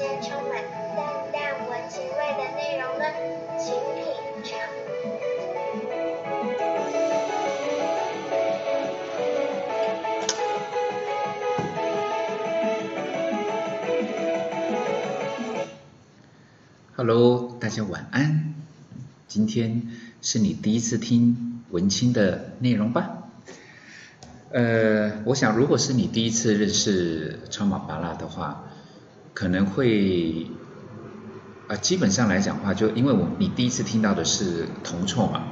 些充满淡淡文情味的内容呢，请品尝。Hello，大家晚安。今天是你第一次听文青的内容吧？呃，我想如果是你第一次认识超马巴拉的话，可能会啊，基本上来讲的话，就因为我你第一次听到的是铜臭嘛，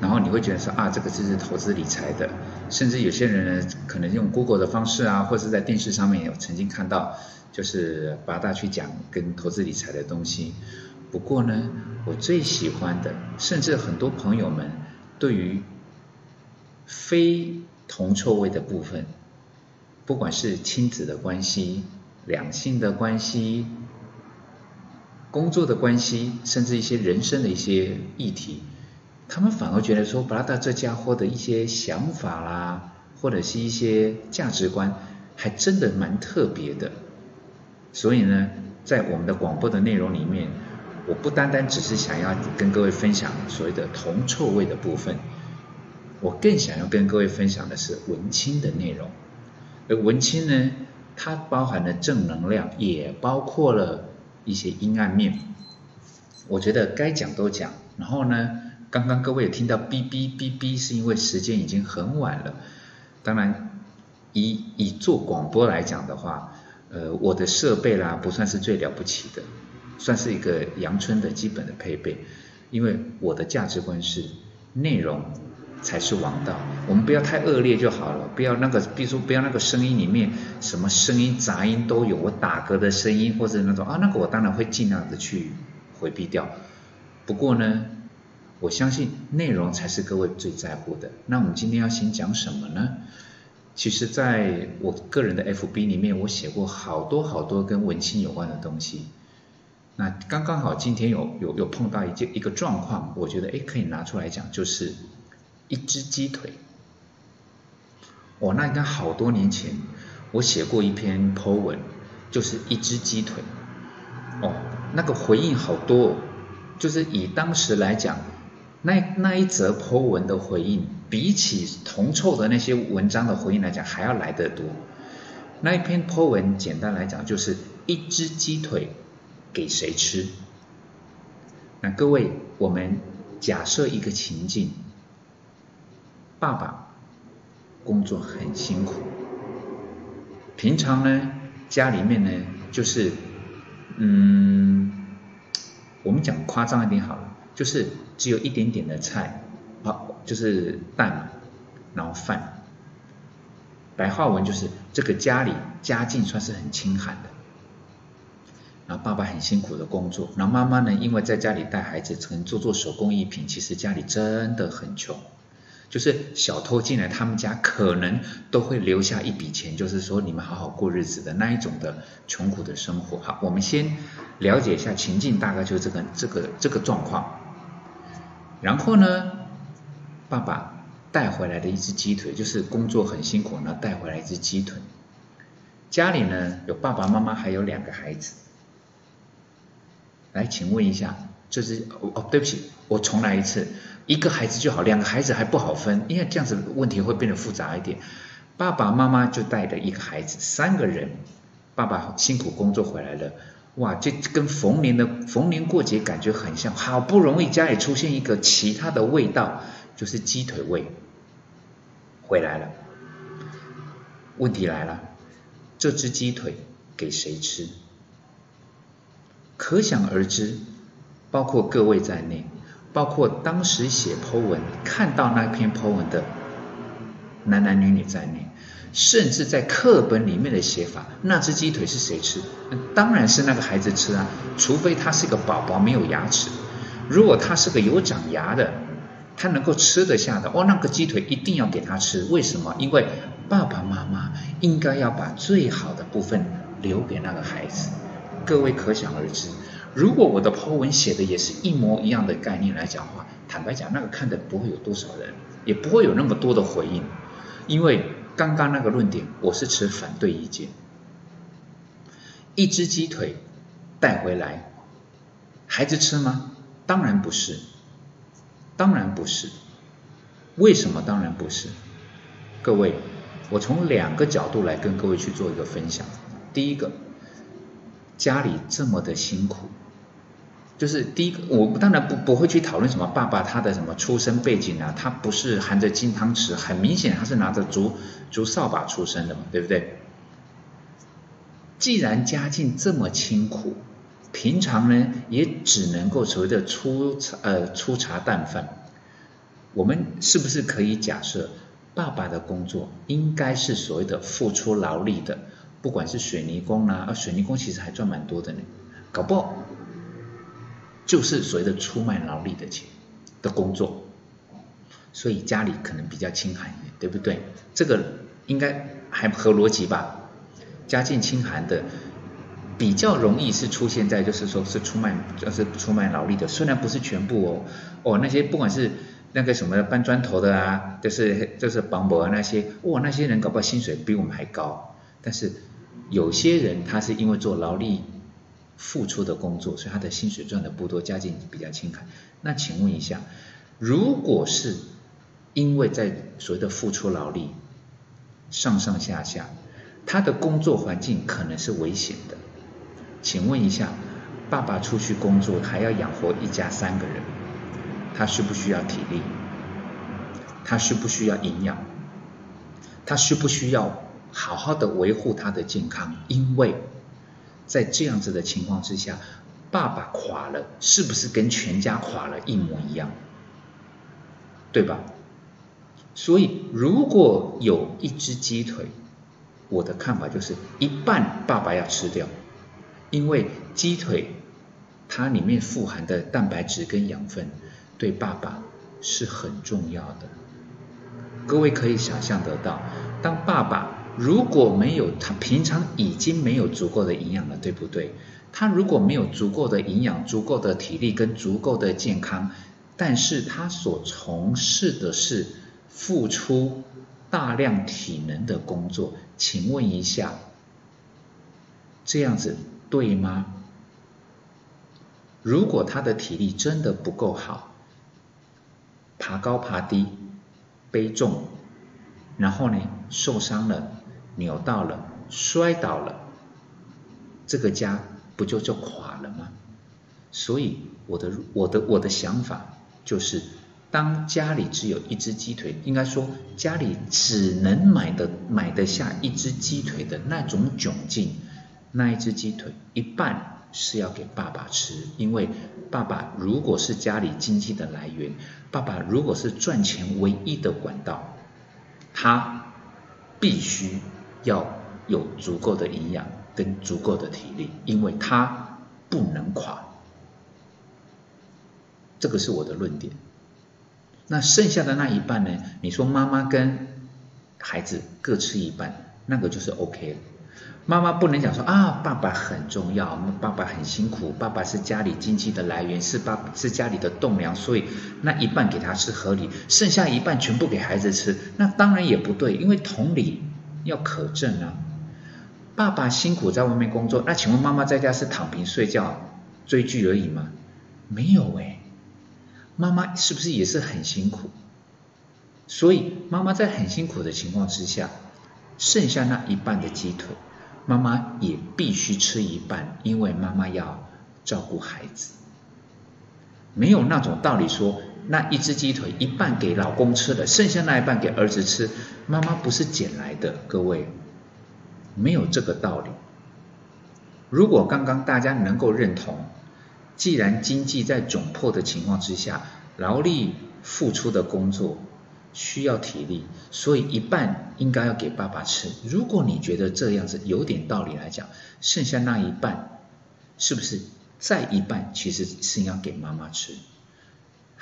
然后你会觉得说啊，这个就是投资理财的，甚至有些人呢，可能用 Google 的方式啊，或者是在电视上面有曾经看到。就是八大去讲跟投资理财的东西，不过呢，我最喜欢的，甚至很多朋友们对于非铜臭味的部分，不管是亲子的关系、两性的关系、工作的关系，甚至一些人生的一些议题，他们反而觉得说，布拉达这家伙的一些想法啦，或者是一些价值观，还真的蛮特别的。所以呢，在我们的广播的内容里面，我不单单只是想要跟各位分享所谓的铜臭味的部分，我更想要跟各位分享的是文青的内容。而文青呢，它包含了正能量，也包括了一些阴暗面。我觉得该讲都讲。然后呢，刚刚各位有听到哔哔哔哔，是因为时间已经很晚了。当然，以以做广播来讲的话。呃，我的设备啦不算是最了不起的，算是一个阳春的基本的配备，因为我的价值观是内容才是王道，我们不要太恶劣就好了，不要那个，比如说不要那个声音里面什么声音杂音都有，我打嗝的声音或者那种啊，那个我当然会尽量的去回避掉。不过呢，我相信内容才是各位最在乎的。那我们今天要先讲什么呢？其实，在我个人的 FB 里面，我写过好多好多跟文青有关的东西。那刚刚好今天有有有碰到一件一个状况，我觉得哎可以拿出来讲，就是一只鸡腿。哦，那应该好多年前我写过一篇 po 文，就是一只鸡腿。哦，那个回应好多，哦就是以当时来讲。那那一则 Po 文的回应，比起铜臭的那些文章的回应来讲，还要来得多。那一篇 Po 文，简单来讲就是一只鸡腿给谁吃？那各位，我们假设一个情境：爸爸工作很辛苦，平常呢家里面呢就是，嗯，我们讲夸张一点好了。就是只有一点点的菜，好，就是蛋，然后饭。白话文就是这个家里家境算是很清寒的，然后爸爸很辛苦的工作，然后妈妈呢，因为在家里带孩子，只能做做手工艺品，其实家里真的很穷。就是小偷进来他们家，可能都会留下一笔钱，就是说你们好好过日子的那一种的穷苦的生活。好，我们先了解一下情境，大概就是这个这个这个状况。然后呢，爸爸带回来的一只鸡腿，就是工作很辛苦，然后带回来一只鸡腿。家里呢有爸爸妈妈，还有两个孩子。来，请问一下，这是哦，对不起，我重来一次，一个孩子就好，两个孩子还不好分，因为这样子问题会变得复杂一点。爸爸妈妈就带着一个孩子，三个人，爸爸辛苦工作回来了。哇，这跟逢年的逢年过节感觉很像，好不容易家里出现一个其他的味道，就是鸡腿味回来了。问题来了，这只鸡腿给谁吃？可想而知，包括各位在内，包括当时写 Po 文看到那篇 Po 文的男男女女在内。甚至在课本里面的写法，那只鸡腿是谁吃？当然是那个孩子吃啊，除非他是个宝宝没有牙齿。如果他是个有长牙的，他能够吃得下的，哦，那个鸡腿一定要给他吃。为什么？因为爸爸妈妈应该要把最好的部分留给那个孩子。各位可想而知，如果我的 Po 文写的也是一模一样的概念来讲话，坦白讲，那个看的不会有多少人，也不会有那么多的回应，因为。刚刚那个论点，我是持反对意见。一只鸡腿带回来，孩子吃吗？当然不是，当然不是。为什么当然不是？各位，我从两个角度来跟各位去做一个分享。第一个，家里这么的辛苦，就是第一个，我当然不不会去讨论什么爸爸他的什么出身背景啊，他不是含着金汤匙，很明显他是拿着竹竹扫把出生的嘛，对不对？既然家境这么清苦，平常呢也只能够所谓的粗呃粗茶淡饭，我们是不是可以假设爸爸的工作应该是所谓的付出劳力的？不管是水泥工啦，啊水泥工其实还赚蛮多的呢，搞不好。就是所谓的出卖劳力的钱的工作，所以家里可能比较清寒一点，对不对？这个应该还合逻辑吧？家境清寒的比较容易是出现在就是说是出卖就是出卖劳力的，虽然不是全部哦哦那些不管是那个什么搬砖头的啊，就是就是绑博啊那些，哇那些人搞不好薪水比我们还高，但是有些人他是因为做劳力。付出的工作，所以他的薪水赚的不多，家境比较清寒。那请问一下，如果是因为在所谓的付出劳力，上上下下，他的工作环境可能是危险的。请问一下，爸爸出去工作还要养活一家三个人，他需不需要体力？他需不需要营养？他需不需要好好的维护他的健康？因为在这样子的情况之下，爸爸垮了，是不是跟全家垮了一模一样？对吧？所以如果有一只鸡腿，我的看法就是一半爸爸要吃掉，因为鸡腿它里面富含的蛋白质跟养分对爸爸是很重要的。各位可以想象得到，当爸爸。如果没有他平常已经没有足够的营养了，对不对？他如果没有足够的营养、足够的体力跟足够的健康，但是他所从事的是付出大量体能的工作，请问一下，这样子对吗？如果他的体力真的不够好，爬高爬低、背重，然后呢受伤了。扭到了，摔倒了，这个家不就就垮了吗？所以我的我的我的想法就是，当家里只有一只鸡腿，应该说家里只能买的买得下一只鸡腿的那种窘境，那一只鸡腿一半是要给爸爸吃，因为爸爸如果是家里经济的来源，爸爸如果是赚钱唯一的管道，他必须。要有足够的营养跟足够的体力，因为它不能垮。这个是我的论点。那剩下的那一半呢？你说妈妈跟孩子各吃一半，那个就是 OK 了。妈妈不能讲说啊，爸爸很重要，爸爸很辛苦，爸爸是家里经济的来源，是爸是家里的栋梁，所以那一半给他吃合理，剩下一半全部给孩子吃，那当然也不对，因为同理。要可证啊！爸爸辛苦在外面工作，那请问妈妈在家是躺平睡觉、追剧而已吗？没有哎，妈妈是不是也是很辛苦？所以妈妈在很辛苦的情况之下，剩下那一半的鸡腿，妈妈也必须吃一半，因为妈妈要照顾孩子。没有那种道理说。那一只鸡腿一半给老公吃了，剩下那一半给儿子吃。妈妈不是捡来的，各位，没有这个道理。如果刚刚大家能够认同，既然经济在窘迫的情况之下，劳力付出的工作需要体力，所以一半应该要给爸爸吃。如果你觉得这样子有点道理来讲，剩下那一半是不是再一半其实是要给妈妈吃？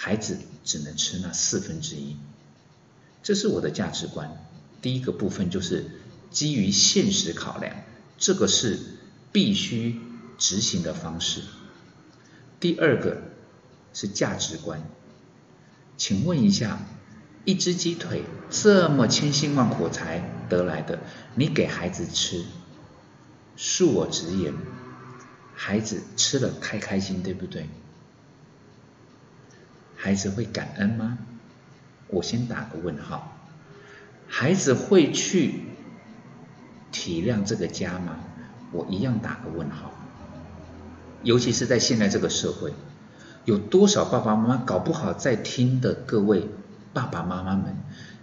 孩子只能吃那四分之一，这是我的价值观。第一个部分就是基于现实考量，这个是必须执行的方式。第二个是价值观，请问一下，一只鸡腿这么千辛万苦才得来的，你给孩子吃，恕我直言，孩子吃了开开心，对不对？孩子会感恩吗？我先打个问号。孩子会去体谅这个家吗？我一样打个问号。尤其是在现在这个社会，有多少爸爸妈妈搞不好在听的各位爸爸妈妈们，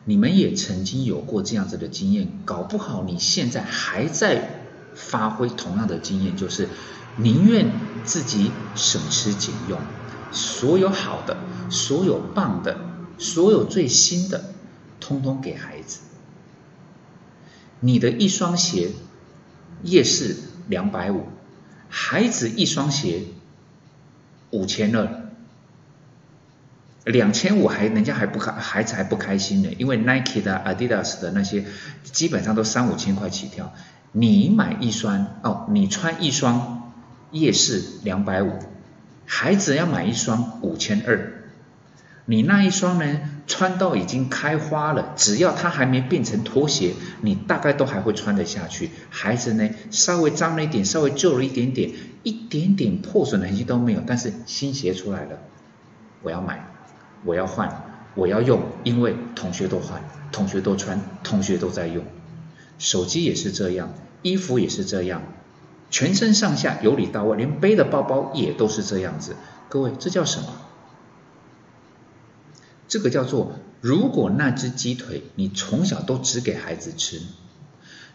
你们也曾经有过这样子的经验，搞不好你现在还在发挥同样的经验，就是宁愿自己省吃俭用，所有好的，所有棒的，所有最新的，通通给孩子。你的一双鞋，夜市两百五，孩子一双鞋五千二，两千五还人家还不开，孩子还不开心呢，因为 Nike 的、Adidas 的那些基本上都三五千块起跳，你买一双哦，你穿一双夜市两百五，孩子要买一双五千二，你那一双呢？穿到已经开花了，只要它还没变成拖鞋，你大概都还会穿得下去。孩子呢，稍微脏了一点，稍微旧了一点点，一点点破损的痕迹都没有，但是新鞋出来了，我要买，我要换，我要用，因为同学都换，同学都穿，同学都在用。手机也是这样，衣服也是这样，全身上下由里到外，连背的包包也都是这样子。各位，这叫什么？这个叫做，如果那只鸡腿你从小都只给孩子吃，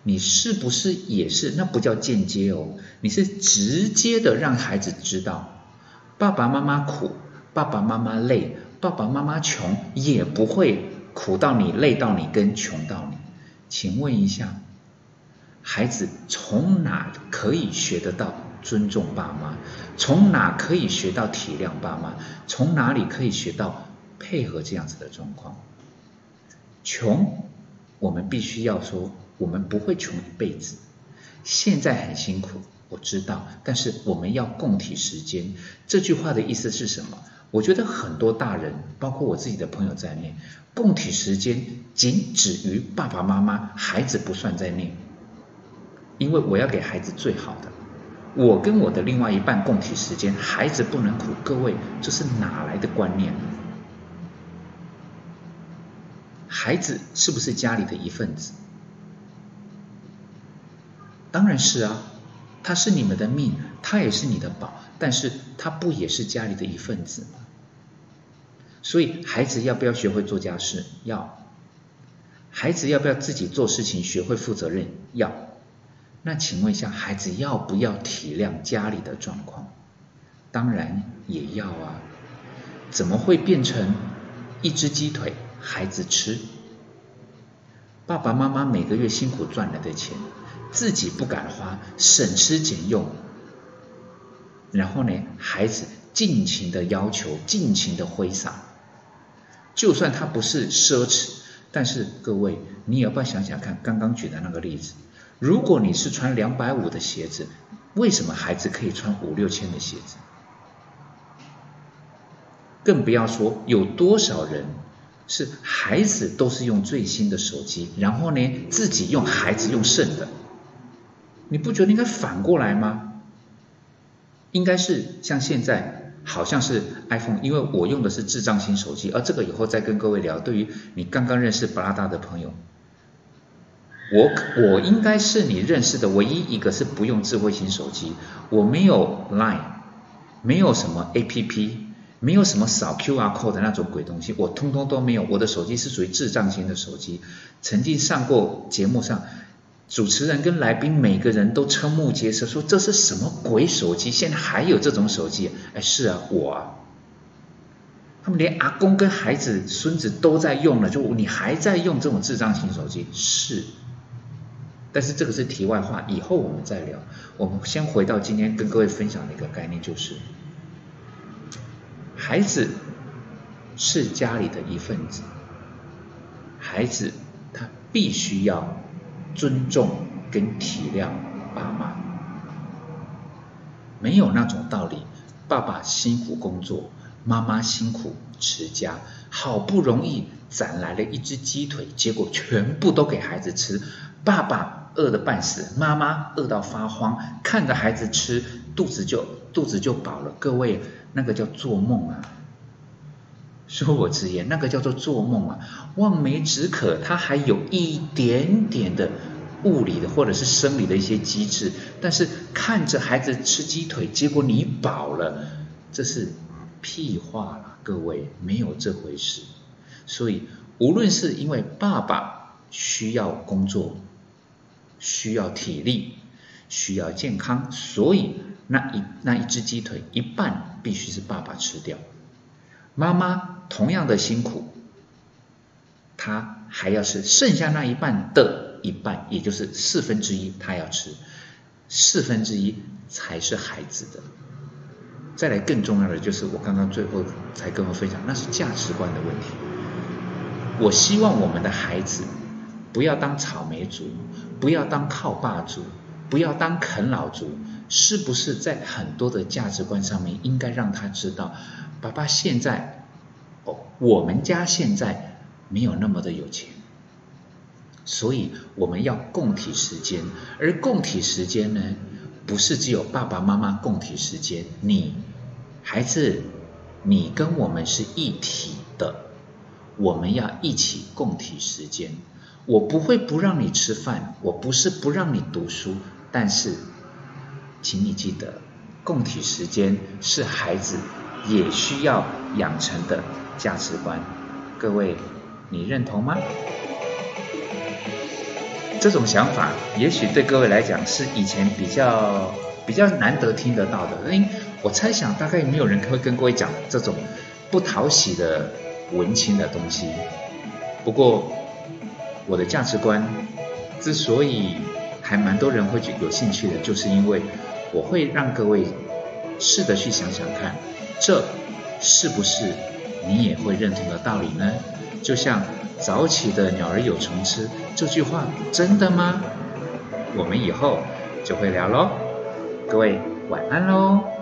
你是不是也是？那不叫间接哦，你是直接的让孩子知道，爸爸妈妈苦，爸爸妈妈累，爸爸妈妈穷，也不会苦到你、累到你、跟穷到你。请问一下，孩子从哪可以学得到尊重爸妈？从哪可以学到体谅爸妈？从哪里可以学到？配合这样子的状况，穷，我们必须要说，我们不会穷一辈子。现在很辛苦，我知道，但是我们要共体时间。这句话的意思是什么？我觉得很多大人，包括我自己的朋友在内，共体时间仅止于爸爸妈妈，孩子不算在内。因为我要给孩子最好的，我跟我的另外一半共体时间，孩子不能苦。各位，这是哪来的观念？孩子是不是家里的一份子？当然是啊，他是你们的命，他也是你的宝，但是他不也是家里的一份子吗？所以孩子要不要学会做家事？要。孩子要不要自己做事情，学会负责任？要。那请问一下，孩子要不要体谅家里的状况？当然也要啊。怎么会变成一只鸡腿？孩子吃，爸爸妈妈每个月辛苦赚来的钱，自己不敢花，省吃俭用，然后呢，孩子尽情的要求，尽情的挥洒，就算他不是奢侈，但是各位，你要不要想想看，刚刚举的那个例子，如果你是穿两百五的鞋子，为什么孩子可以穿五六千的鞋子？更不要说有多少人。是孩子都是用最新的手机，然后呢自己用孩子用剩的，你不觉得应该反过来吗？应该是像现在好像是 iPhone，因为我用的是智障型手机，而这个以后再跟各位聊。对于你刚刚认识布拉达的朋友，我我应该是你认识的唯一一个是不用智慧型手机，我没有 Line，没有什么 APP。没有什么扫 QR code 的那种鬼东西，我通通都没有。我的手机是属于智障型的手机。曾经上过节目上，主持人跟来宾每个人都瞠目结舌，说这是什么鬼手机？现在还有这种手机？哎，是啊，我。他们连阿公跟孩子、孙子都在用了，就你还在用这种智障型手机？是。但是这个是题外话，以后我们再聊。我们先回到今天跟各位分享的一个概念，就是。孩子是家里的一份子，孩子他必须要尊重跟体谅爸妈，没有那种道理。爸爸辛苦工作，妈妈辛苦持家，好不容易攒来了一只鸡腿，结果全部都给孩子吃。爸爸饿得半死，妈妈饿到发慌，看着孩子吃，肚子就肚子就饱了。各位。那个叫做梦啊，恕我直言，那个叫做做梦啊，望梅止渴，它还有一点点的物理的或者是生理的一些机制，但是看着孩子吃鸡腿，结果你饱了，这是屁话了，各位没有这回事。所以无论是因为爸爸需要工作，需要体力，需要健康，所以那一那一只鸡腿一半必须是爸爸吃掉。妈妈同样的辛苦，她还要是剩下那一半的一半，也就是四分之一，她要吃，四分之一才是孩子的。再来更重要的就是我刚刚最后才跟我分享，那是价值观的问题。我希望我们的孩子不要当草莓族，不要当靠爸族，不要当啃老族，是不是在很多的价值观上面应该让他知道？爸爸现在，哦，我们家现在没有那么的有钱，所以我们要共体时间。而共体时间呢，不是只有爸爸妈妈共体时间，你孩子，你跟我们是一体的，我们要一起共体时间。我不会不让你吃饭，我不是不让你读书，但是，请你记得，共体时间是孩子。也需要养成的价值观，各位，你认同吗？这种想法也许对各位来讲是以前比较比较难得听得到的，因为我猜想大概没有人会跟各位讲这种不讨喜的文青的东西。不过我的价值观之所以还蛮多人会有兴趣的，就是因为我会让各位试着去想想看。这是不是你也会认同的道理呢？就像早起的鸟儿有虫吃这句话，真的吗？我们以后就会聊喽。各位晚安喽。